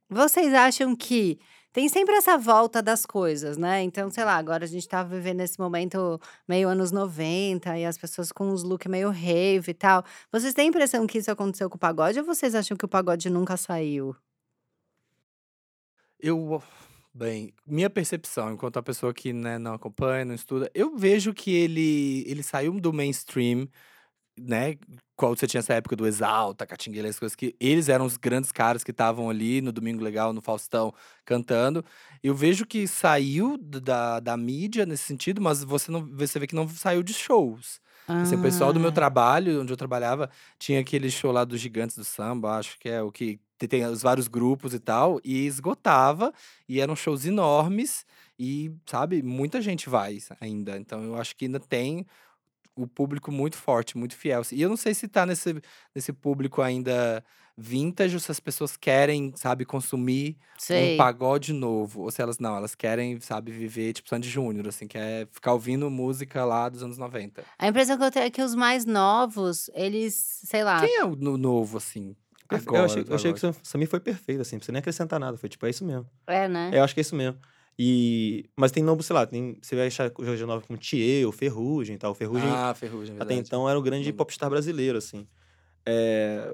Vocês acham que tem sempre essa volta das coisas, né? Então, sei lá, agora a gente tá vivendo esse momento meio anos 90 e as pessoas com os looks meio rave e tal. Vocês têm a impressão que isso aconteceu com o pagode ou vocês acham que o pagode nunca saiu? Eu, bem, minha percepção, enquanto a pessoa que né, não acompanha, não estuda, eu vejo que ele, ele saiu do mainstream, né? Qual você tinha essa época do Exalta, Catinguele, as coisas que eles eram os grandes caras que estavam ali no Domingo Legal, no Faustão, cantando. Eu vejo que saiu da, da mídia nesse sentido, mas você não você vê que não saiu de shows. Assim, o pessoal do meu Ah, trabalho, onde eu trabalhava, tinha aquele show lá dos Gigantes do Samba, acho que é o que tem os vários grupos e tal, e esgotava, e eram shows enormes, e, sabe, muita gente vai ainda. Então, eu acho que ainda tem o público muito forte, muito fiel. E eu não sei se tá nesse, nesse público ainda vintage, ou se as pessoas querem, sabe, consumir sei. um pagode novo. Ou se elas não, elas querem, sabe, viver tipo Sandy Júnior, assim, quer ficar ouvindo música lá dos anos 90. A impressão que eu tenho é que os mais novos, eles, sei lá. Quem é o no- novo, assim? Perfe- Agora, eu achei, eu achei que o Samir foi perfeito, assim, não precisa nem acrescentar nada. Foi tipo, é isso mesmo. É, né? Eu acho que é isso mesmo. E... Mas tem nome, sei lá, tem... você vai achar o Jorge Nova como Thier, ou Ferrugem e tal. Ferrugem, Ah, Ferrugem, até verdade. então, era o grande Nome. popstar brasileiro, assim. É,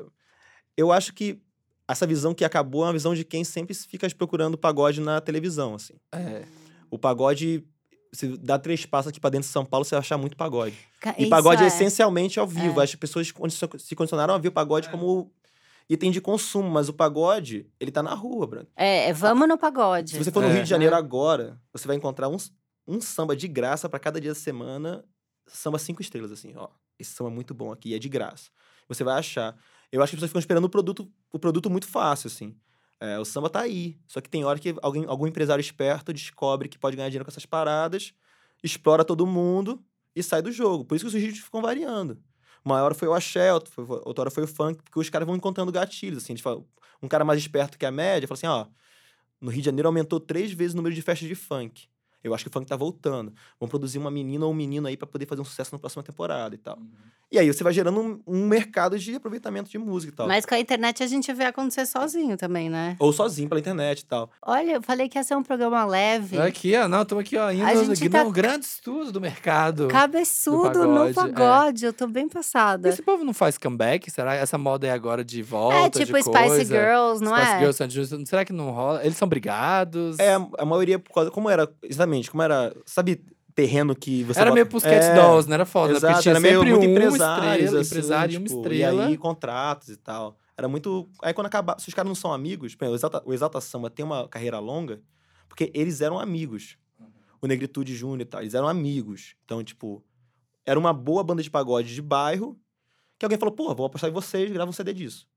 Eu acho que essa visão que acabou é uma visão de quem sempre fica procurando pagode na televisão, assim. É. O pagode... Se dá três passos aqui pra dentro de São Paulo, você vai achar muito pagode. Ca- E pagode é é. essencialmente ao vivo. É. As pessoas se condicionaram a ver o pagode como item de consumo, mas o pagode, ele tá na rua, Branco. É, é, vamos no pagode. Se você for no É. Rio de Janeiro agora, você vai encontrar um, um samba de graça pra cada dia da semana, samba cinco estrelas, assim, ó. Esse samba é muito bom aqui, é de graça. Você vai achar. Eu acho que as pessoas ficam esperando o produto, o produto muito fácil, assim. É, o samba tá aí. Só que tem hora que alguém, algum empresário esperto descobre que pode ganhar dinheiro com essas paradas, explora todo mundo e sai do jogo. Por isso que os ritmos ficam variando. Uma hora foi o axé, outra foi- hora foi o funk, porque os caras vão encontrando gatilhos, assim. Um cara mais esperto que a média fala assim, ó... No Rio de Janeiro aumentou três vezes o número de festas de funk. Eu acho que o funk tá voltando. Vamos produzir uma menina ou um menino aí pra poder fazer um sucesso na próxima temporada e tal. E aí você vai gerando um, um mercado de aproveitamento de música e tal. Mas com a internet a gente vê acontecer sozinho também, né? Ou sozinho pela internet e tal. Olha, eu falei que ia ser um programa leve. Aqui, ó, não, estamos aqui, ó, indo A no, gente no tá- grande estudo do mercado. Cabeçudo Do no pagode, é. pagode. Eu tô bem passada. Esse povo não faz comeback? Será? Essa moda é agora de volta, É de tipo Spice coisa? Girls, não Spice é? Girls, Sandy será que não rola? Eles são brigados? É, a maioria, por causa. Como era. Exatamente, como era. Sabe, terreno que você. Era bota- meio pros cat É, dolls, não era foda? né? Exato, Porque tinha era meio muito um empresários, estrela, assim, empresário e uma tipo, estrela. E aí, contratos e tal. Era muito. Aí quando acaba. Se os caras não são amigos, o Exalta, o Exalta Samba tem uma carreira longa, porque eles eram amigos. O Negritude Júnior e tal, eles eram amigos. Então, tipo, era uma boa banda de pagode de bairro, que alguém falou, pô, vou apostar em vocês, grava um CD disso.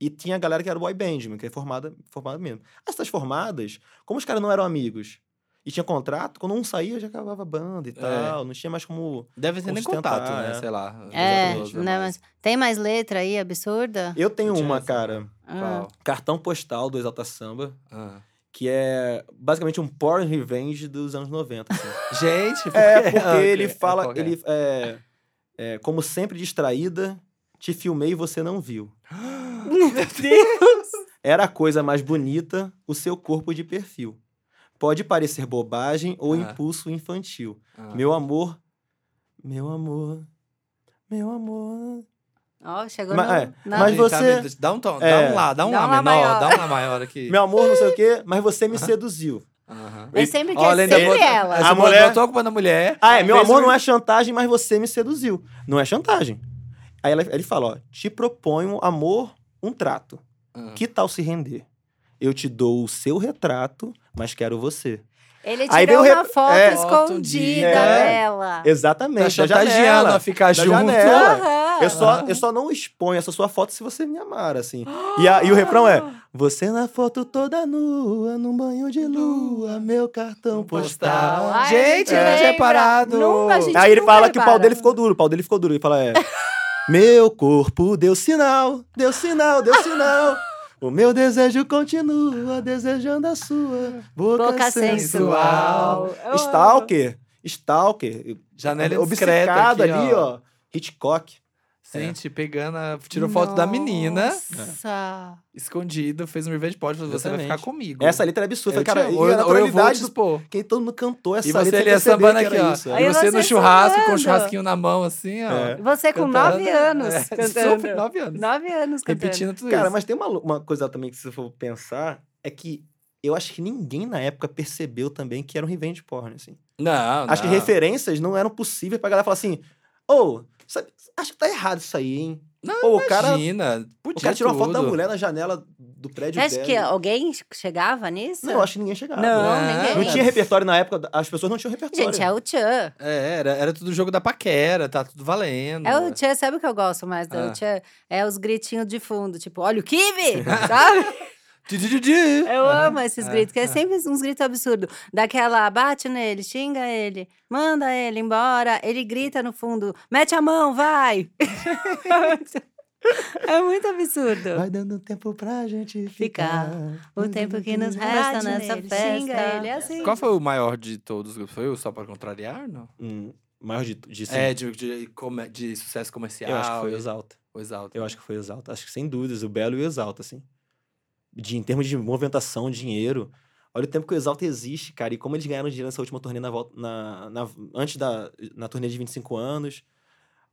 E tinha a galera que era boy band, que é formada, formada mesmo. Essas formadas, como os caras não eram amigos e tinha contrato, quando um saía já acabava a banda e tal, não tinha mais como Deve ser nem contato, né? é. Sei lá. É, né, mas tem mais letra aí absurda? Eu tenho uma, cara, Ah. Cartão postal do Exalta Samba, Ah. que é basicamente um porn revenge dos anos 90. assim. Gente, por é, porque Ah, ele ok. fala, é? ele é, é, como sempre distraída, te filmei e você não viu. Meu Deus! Era a coisa mais bonita, o seu corpo de perfil. Pode parecer bobagem ou Ah. impulso infantil. Ah. Meu amor, meu amor, meu amor. Ó, chegou Mas- no... é, na- mas Gente, você- dá um tom, É. dá um lá, dá um Dá lá menor, maior. dá um lá maior aqui. Meu amor, não sei o quê, mas você me seduziu. Aham. Mas sempre que Olha, sempre botou- ela. Essa A mulher... botou a culpa na mulher. Ah, é, meu amor não é chantagem, mas você me seduziu. Não é chantagem. Aí ela- ele fala, ó, te proponho, amor, um trato. Ah. Que tal se render? Eu te dou o seu retrato, mas quero você. Ele Aí tirou veio o uma rep- foto é. escondida É. dela. Tá Exatamente, da chantageando janela. a ficar Da junto. janela. Aham. Eu só, eu só não exponho essa sua foto se você me amar, assim. E, a- e o refrão é: Você na foto toda nua, num banho de lua, meu cartão postal. Ai, Gente, eu não tinha reparado. Nunca, a gente Aí ele fala que o pau dele ficou duro, o pau dele ficou duro. Ele fala: É. Meu corpo deu sinal, deu sinal, deu sinal. O meu desejo continua desejando a sua boca, Boca sensual. sensual. Stalker, Stalker. Janela obcecado indiscreta ali, aqui, ó. Hitchcock. Gente, pegando, a- tirou foto da menina, Nossa. escondido, fez um revenge pod, falou, você vai ficar comigo. Essa letra é absurda. Eu cara, te ou, eu- ou eu vou te do expor. Quem todo mundo cantou essa E você letra ali sambando que aqui, ó. isso, é. E você no churrasco, com o suando. churrasquinho na mão, assim, ó. É. Você com Cantando. nove anos É, cantando. super nove anos. Nove anos cantando. Repetindo tudo Cara, isso. mas tem uma, uma coisa também que se você for pensar, é que eu acho que ninguém na época percebeu também que era um revenge porn, assim. Não, Acho que não. referências não eram possíveis pra galera falar assim, ô, sabe, acho que tá errado isso aí, hein? Não, Ô, o cara, Imagina, podia o cara tirou uma foto da tudo. mulher na janela do prédio Você acha dela. que alguém chegava nisso? Não, acho que ninguém chegava. Não, Não, ninguém. Não tinha repertório na época, as pessoas não tinham repertório. Gente, é o Tchan. É, era, era tudo jogo da paquera, tá tudo valendo. É o Tchan, sabe o que eu gosto mais do Ah. Tchan? É os gritinhos de fundo, tipo, olha o kibe, sabe? Eu amo esses É, gritos, que é é. sempre uns gritos absurdos. Daquela, bate nele, xinga ele, manda ele embora, ele grita no fundo, mete a mão, vai! é muito absurdo. Vai dando tempo pra gente Ficar. ficar. O tempo que nos Bate resta nessa nele, festa. xinga ele, é assim. Qual foi o maior de todos? Foi o Só Pra Contrariar, não? Hum, maior de, de sim. É, de, de, de sucesso comercial. Eu acho que foi o Exalta. o Exalta. Eu acho que foi o Exalta. Acho que sem dúvidas, o Belo e o Exalta, assim. De, em termos de movimentação, dinheiro. Olha o tempo que o Exalta existe, cara, e como eles ganharam dinheiro nessa última turnê na volta, na, na- antes da na turnê de 25 anos.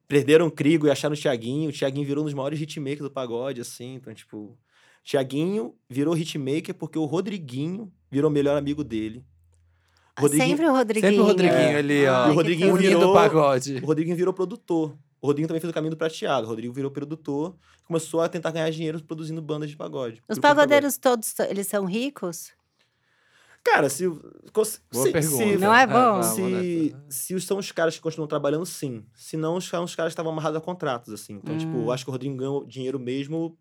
Perderam o Crigo e acharam o Thiaguinho. O Thiaguinho virou um dos maiores hitmakers do pagode, assim. Então, tipo, Thiaguinho virou hitmaker porque o Rodriguinho virou o melhor amigo dele. Rodriguinho, Sempre o Rodriguinho. Sempre o Rodriguinho É. ali, ó. Ai, E o Rodriguinho virou- o pagode. o Rodriguinho virou produtor. O Rodriguinho também fez o caminho do prateado. O Rodrigo virou produtor, começou a tentar ganhar dinheiro produzindo bandas de pagode. Os de pagode. pagodeiros todos, eles são ricos? Cara, se. se, pergunta. se- Não é bom? vamos Se, se são os caras que continuam trabalhando, sim. Se não, os são os caras que estavam amarrados a contratos, assim. Então, tipo, Hum. eu acho que o Rodrigo ganhou dinheiro mesmo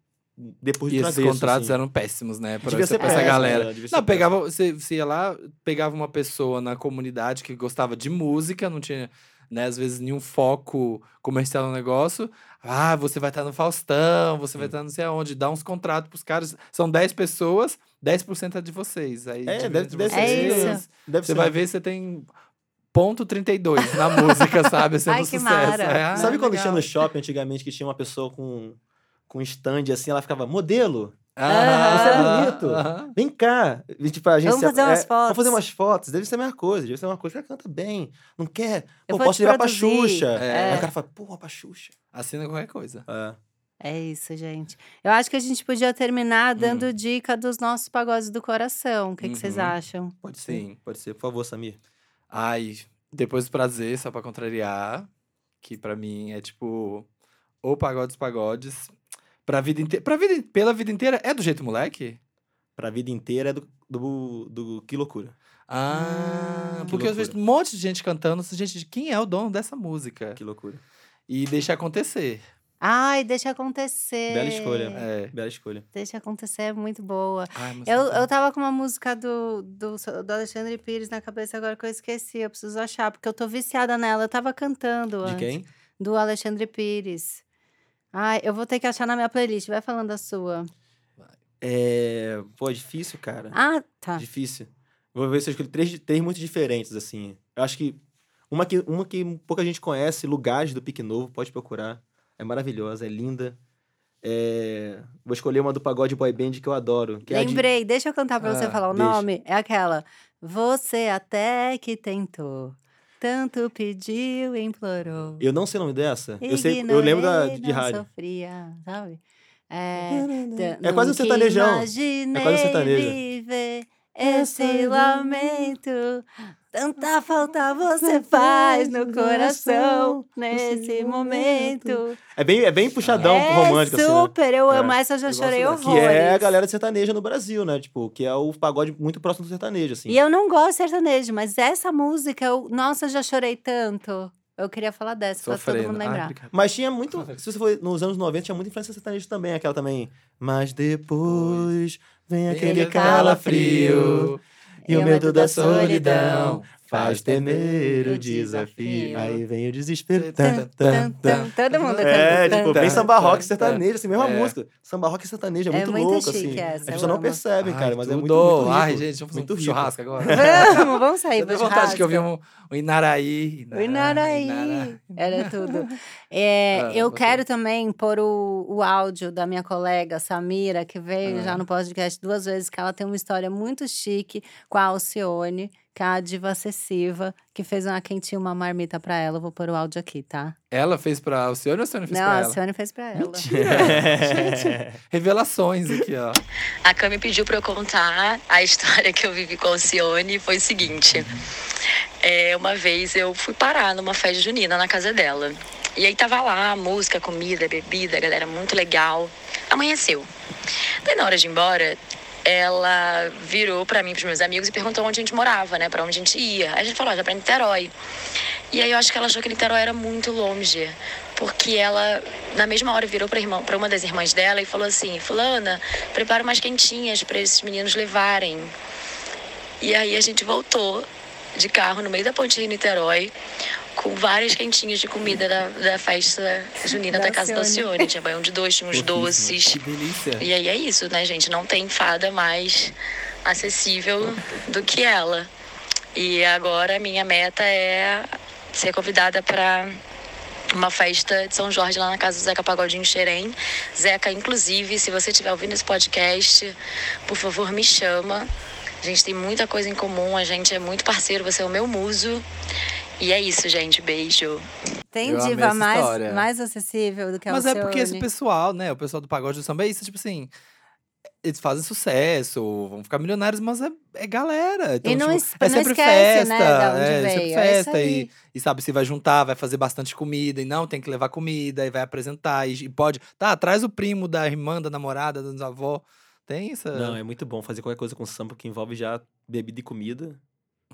depois de E esses contratos assim. eram péssimos, né? Pra, Devia essa, ser pra essa péssimo, galera. né? Devia ser Não, pegava, você, você ia lá, pegava uma pessoa na comunidade que gostava de música, não tinha, né, às vezes, nenhum foco comercial no negócio. Ah, você vai estar no Faustão, você vai Sim. estar não sei aonde. Dá uns contratos pros caras. São 10 pessoas, 10% é de vocês. Aí, É, deve, entre deve É ser. isso. isso. Deve Você ser. vai ver, você tem ponto 32 na música, sabe? Sendo Ai, que sucesso. mara. É, Sabe quando legal. tinha no shopping antigamente que tinha uma pessoa com, com stand assim, ela ficava, modelo? Aham, Isso é bonito. aham. Vem cá. E, Tipo, a gente Vamos fazer umas Vamos fazer fotos. umas fotos. Deve ser a mesma coisa. Deve ser uma coisa. Ela canta bem. Não quer? Pô, posso te ligar pra produzir. Xuxa. É. Aí o cara fala, porra, pra Xuxa. Assina qualquer coisa. É. É isso, gente. Eu acho que a gente podia terminar Hum. dando dica dos nossos pagodes do coração. O que, que vocês Uhum. acham? Pode ser. Sim. Pode ser. Por favor, Samir. Ai, depois do prazer, só pra contrariar, que pra mim é tipo o pagode dos pagodes. Pra vida inteira. Pra vida, pela vida inteira é do jeito moleque? Pra vida inteira é do, do, do Que Loucura. Ah, Ah. porque eu vejo um monte de gente cantando, gente, quem é o dono dessa música? Que Loucura. E deixa acontecer. Ai, deixa acontecer. Bela escolha. É. Bela escolha. Deixa acontecer, é muito boa. Ai, Eu, eu tava com uma música do, do, do Alexandre Pires na cabeça agora que eu esqueci. Eu preciso achar, porque eu tô viciada nela. Eu tava cantando De antes. quem? Do Alexandre Pires. Ai, eu vou ter que achar na minha playlist. Vai falando a sua. É. Pô, é difícil, cara. Ah, tá. Difícil. Vou ver se eu escolhi três, três muito diferentes, assim. Eu acho que uma, que. uma que pouca gente conhece, Lugares do Pique Novo, pode procurar. É maravilhosa, é linda. É, Vou escolher uma do pagode boy band que eu adoro. Que é a de- Lembrei, deixa eu cantar pra você Ah, falar o deixa. nome. É aquela. Você até que tentou, tanto pediu, implorou. Eu não sei o nome dessa. Eu, sei, eu lembro da, de não rádio. sofria, sabe? É, É quase um sertanejão. É quase um sertanejo. viver esse lamento. Tanta falta você faz no coração nesse momento. É bem, é bem puxadão é romântico, assim, né? super, eu É, amo essa, eu já eu chorei horrores. Que é a galera sertaneja no Brasil, né? Tipo, que é o pagode muito próximo do sertanejo, assim. E eu não gosto de sertanejo, mas essa música, eu, nossa, eu já chorei tanto. Eu queria falar dessa pra todo Sofrendo. mundo lembrar. obrigado. Mas tinha muito. Se você for nos anos 90, tinha muita influência sertaneja também. Aquela também. Mas depois vem aquele calafrio. E o medo da solidão faz temer o desafio. Aí vem o desespero. Tan, tan, tan. Todo mundo É, tipo, bem samba rock tan, sertanejo, assim, mesma É. música. Samba rock sertanejo é É muito, louco, chique assim. essa, As pessoas não percebem, cara, mas é muito, muito rico. Ai, gente, vamos fazer muito um churrasco agora. Vamos, vamos sair Eu pra tenho vontade que eu vi churrasco. um, um Inaraí. O Inaraí. Era tudo. É, Ah, eu quero também pôr o, o áudio da minha colega Samira, que veio Ah. já no podcast duas vezes, que ela tem uma história muito chique com a Alcione, que é a diva acessiva, que fez uma quentinha, uma marmita pra ela. Eu vou pôr o áudio aqui, tá? Ela fez pra Alcione ou a Alcione fez Não, pra a ela? Alcione fez pra ela. Revelações aqui, ó. A Cami pediu pra eu contar a história que eu vivi com a Alcione. Foi o seguinte: é, uma vez eu fui parar numa festa junina na casa dela. E aí tava lá, música, comida, bebida, galera muito legal. Amanheceu. Daí na hora de ir embora, ela virou pra mim, pros meus amigos e perguntou onde a gente morava, né? Pra onde a gente ia. Aí a gente falou, já pra Niterói. E aí eu acho que ela achou que Niterói era muito longe. Porque ela, na mesma hora, virou pra, irmã, pra uma das irmãs dela e falou assim: Fulana, prepara umas quentinhas pra esses meninos levarem. E aí a gente voltou de carro no meio da ponte Rio Niterói, com várias quentinhas de comida da, da festa junina Da da, casa da. Alcione. Tinha banho de dois, tinha uns doces. Que delícia. E aí é isso, né, gente? Não tem fada mais acessível do que ela. E agora a minha meta é ser convidada para uma festa de São Jorge lá na casa do Zeca Pagodinho Xerém. Zeca, inclusive, se você estiver ouvindo esse podcast, por favor, me chama. A gente tem muita coisa em comum, a gente é muito parceiro, você é o meu muso. E é isso, gente. Beijo. Tem Eu diva mais, história. mais acessível do que Mas a é porque esse pessoal, né? O pessoal do pagode do samba é isso, tipo assim. Eles fazem sucesso, vão ficar milionários, mas é, é galera. Então, E não, tipo, é não sempre esquece, festa. né, da onde é, veio. sempre É festa. aí. e, e sabe, se vai juntar, vai fazer bastante comida. E não, tem que levar comida, e vai apresentar. E, e pode. Tá, traz o primo da irmã, da namorada, da avó. Tem essa. Não, é muito bom fazer qualquer coisa com samba que envolve já bebida e comida.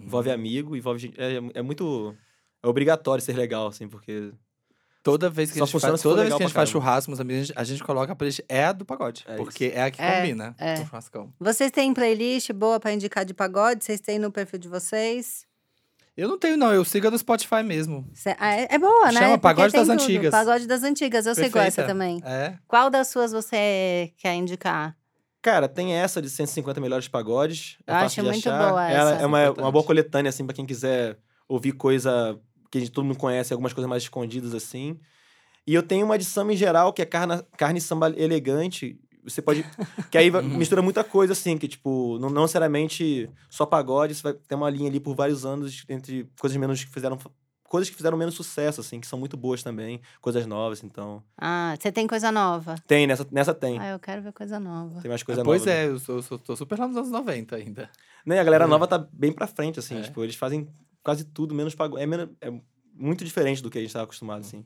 Envolve amigo, envolve gente. É, é muito. É obrigatório ser legal, assim, porque. Toda vez que Só a gente faz, toda vez que a gente faz churrasco, a gente, a gente coloca a playlist é a do pagode. É porque é a que É, combina é. com churrascão. Vocês têm playlist boa pra indicar de pagode? Vocês têm no perfil de vocês? Eu não tenho, não. Eu sigo a do Spotify mesmo. Cê- ah, é, é boa, né? Chama Pagode das tudo. Antigas. Pagode das Antigas, eu sei qual é essa Perfeita. também. É. Qual das suas você quer indicar? Cara, tem essa de 150 melhores pagodes. É acho de muito achar. boa Ela essa. é uma, Importante. uma boa coletânea, assim, pra quem quiser ouvir coisa que a gente, todo mundo conhece, algumas coisas mais escondidas, assim. E eu tenho uma de samba em geral, que é carne, carne samba elegante. Você pode. Que aí Uhum. mistura muita coisa, assim, que, tipo, não, não necessariamente só pagode, você vai ter uma linha ali por vários anos entre coisas menos que fizeram. Coisas que fizeram menos sucesso, assim, que são muito boas também, coisas novas, então. Ah, você tem coisa nova? Tem, nessa, nessa tem. Ah, eu quero ver coisa nova. Tem mais coisa pois nova. é, eu, sou, eu sou- tô super lá nos anos 90 ainda. Né, a galera É. nova tá bem pra frente, assim. É. Tipo, eles fazem quase tudo, menos pagode. É, menos- é muito diferente do que a gente tava acostumado, assim.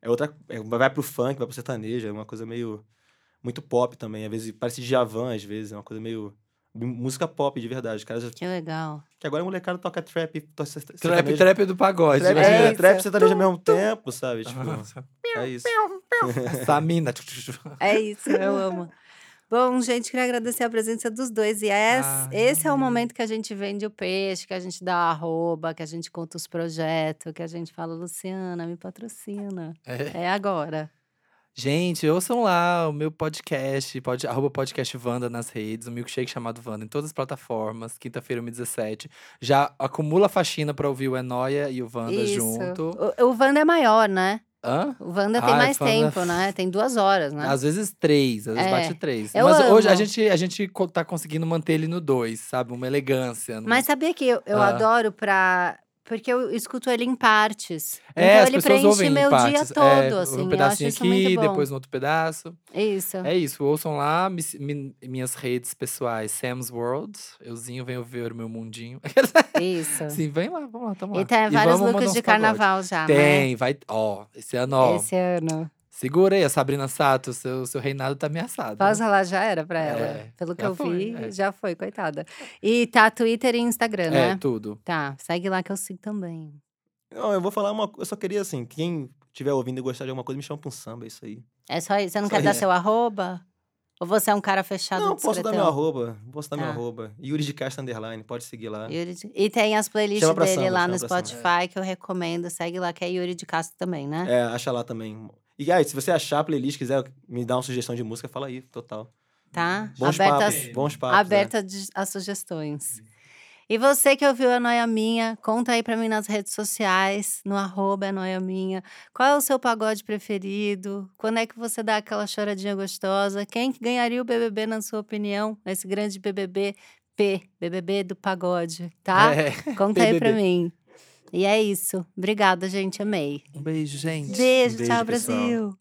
É outra... é- vai pro funk, vai pro sertanejo, é uma coisa meio... Muito pop também. Às vezes parece Djavan, às vezes. É uma coisa meio... Música pop, de verdade. Já- Que legal. Que agora a molecada toca trap, Trap, trap do pagode. Trap? É é, trap sertanejo ao mesmo tempo, sabe? Tipo, é isso. Essa mina. É isso, eu amo. Bom, gente, queria agradecer a presença dos dois. E es- Ah, esse é o amei. momento que a gente vende o peixe, que a gente dá o arroba, que a gente conta os projetos, que a gente fala, Luciana, me patrocina. É. É agora. Gente, ouçam lá o meu podcast, pod, arroba podcast Wanda nas redes, o milkshake chamado Wanda em todas as plataformas, quinta-feira, 1h17. Já acumula faxina pra ouvir o Enoia e o Wanda Isso. junto. O, o Wanda é maior, né? Hã? O Wanda tem Ai, mais Wanda- tempo, né? Tem duas horas, né? Às vezes três, às vezes É, bate três. eu Mas hoje a amo. gente, a gente tá conseguindo manter ele no dois, sabe? Uma elegância. Mas sabia que eu, eu Ah. adoro pra. Porque eu escuto ele em partes. é, então as ele pessoas preenche meu dia partes. todo, é, assim. Um pedacinho aqui, depois no outro pedaço. Isso. É isso, ouçam lá mi- mi- minhas redes pessoais, Sam's World. Euzinho, venho ver o meu mundinho. Isso. Sim, vem lá, vamos lá, tamo lá. E tem vários looks de pagode. carnaval já, né? Tem, vai. Ó, esse ano, ó. Esse ano. Segura aí, a Sabrina Sato, seu, seu reinado tá ameaçado. Posso falar, já era pra ela. É, Pelo que eu foi, vi, é. já foi, coitada. E tá Twitter e Instagram, É, né? tudo. Tá, segue lá que eu sigo também. Não, eu vou falar uma... Eu só queria, assim, quem estiver ouvindo e gostar de alguma coisa, me chama pra um samba, é isso aí. É só isso. Você não Só quer dar isso. seu arroba? Ou você é um cara fechado Não, posso dar meu arroba. Posso dar meu Tá. arroba. Yuri de Castro Underline, pode seguir lá. Yuri de- E tem as playlists dele samba, lá no pra samba. Spotify que eu recomendo. Segue lá, que é Yuri de Castro também, né? É, acha lá também. E aí, se você achar a playlist, quiser me dar uma sugestão de música, fala aí, total. Tá? Bons Aberta papos, às- bons papos. é. aberta às sugestões. E você que ouviu a Noia Minha, conta aí pra mim nas redes sociais, no arroba Noia Minha. Qual é o seu pagode preferido? Quando é que você dá aquela choradinha gostosa? Quem que ganharia o BBB, na sua opinião? Esse grande BBB P, BBB do pagode, tá? É. Conta aí pra BBB. mim. E é isso. Obrigada, gente. Amei. Um beijo, gente. Beijo, Beijo, tchau, pessoal. Brasil.